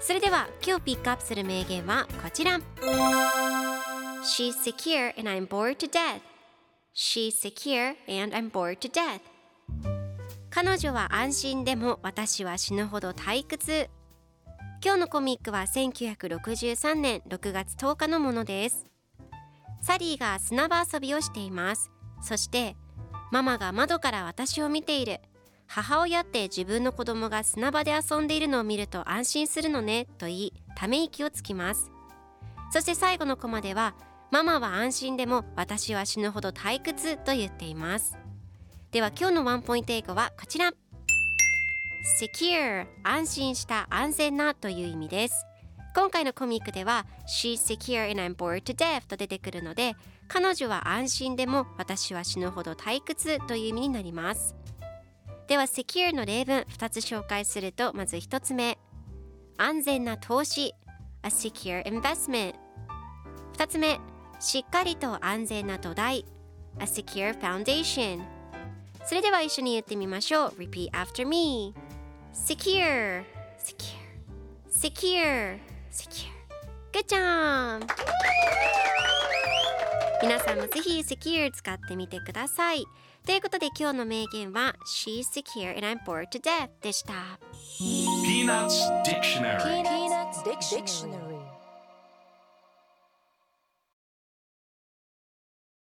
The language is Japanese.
それでは今日ピックアップする名言はこちら。She's secure and I'm bored to death. She's secure and I'm bored to death. 彼女は安心でも私は死ぬほど退屈。今日のコミックは1963年6月10日のものです。サリーが砂場遊びをしています。そしてママが窓から私を見ている。母親って自分の子供が砂場で遊んでいるのを見ると安心するのねと言いため息をつきます。そして最後のコマではママは安心でも私は死ぬほど退屈と言っています。では今日のワンポイント英語はこちら。secure 安心した安全なという意味です。今回のコミックでは She's secure and I'm bored to death と出てくるので彼女は安心でも私は死ぬほど退屈という意味になります。では secure の例文2つ紹介するとまず1つ目安全な投資 a secure investment 2つ目しっかりと安全な土台 a secure foundation それでは一緒に言ってみましょう Repeat after me Secure Secure Secure Secure Good job! 皆さんもぜひセキュー使ってみてください。ということで今日の名言は「She's secure and I'm bored to death」でした。ピーナッツ・ディクショナル。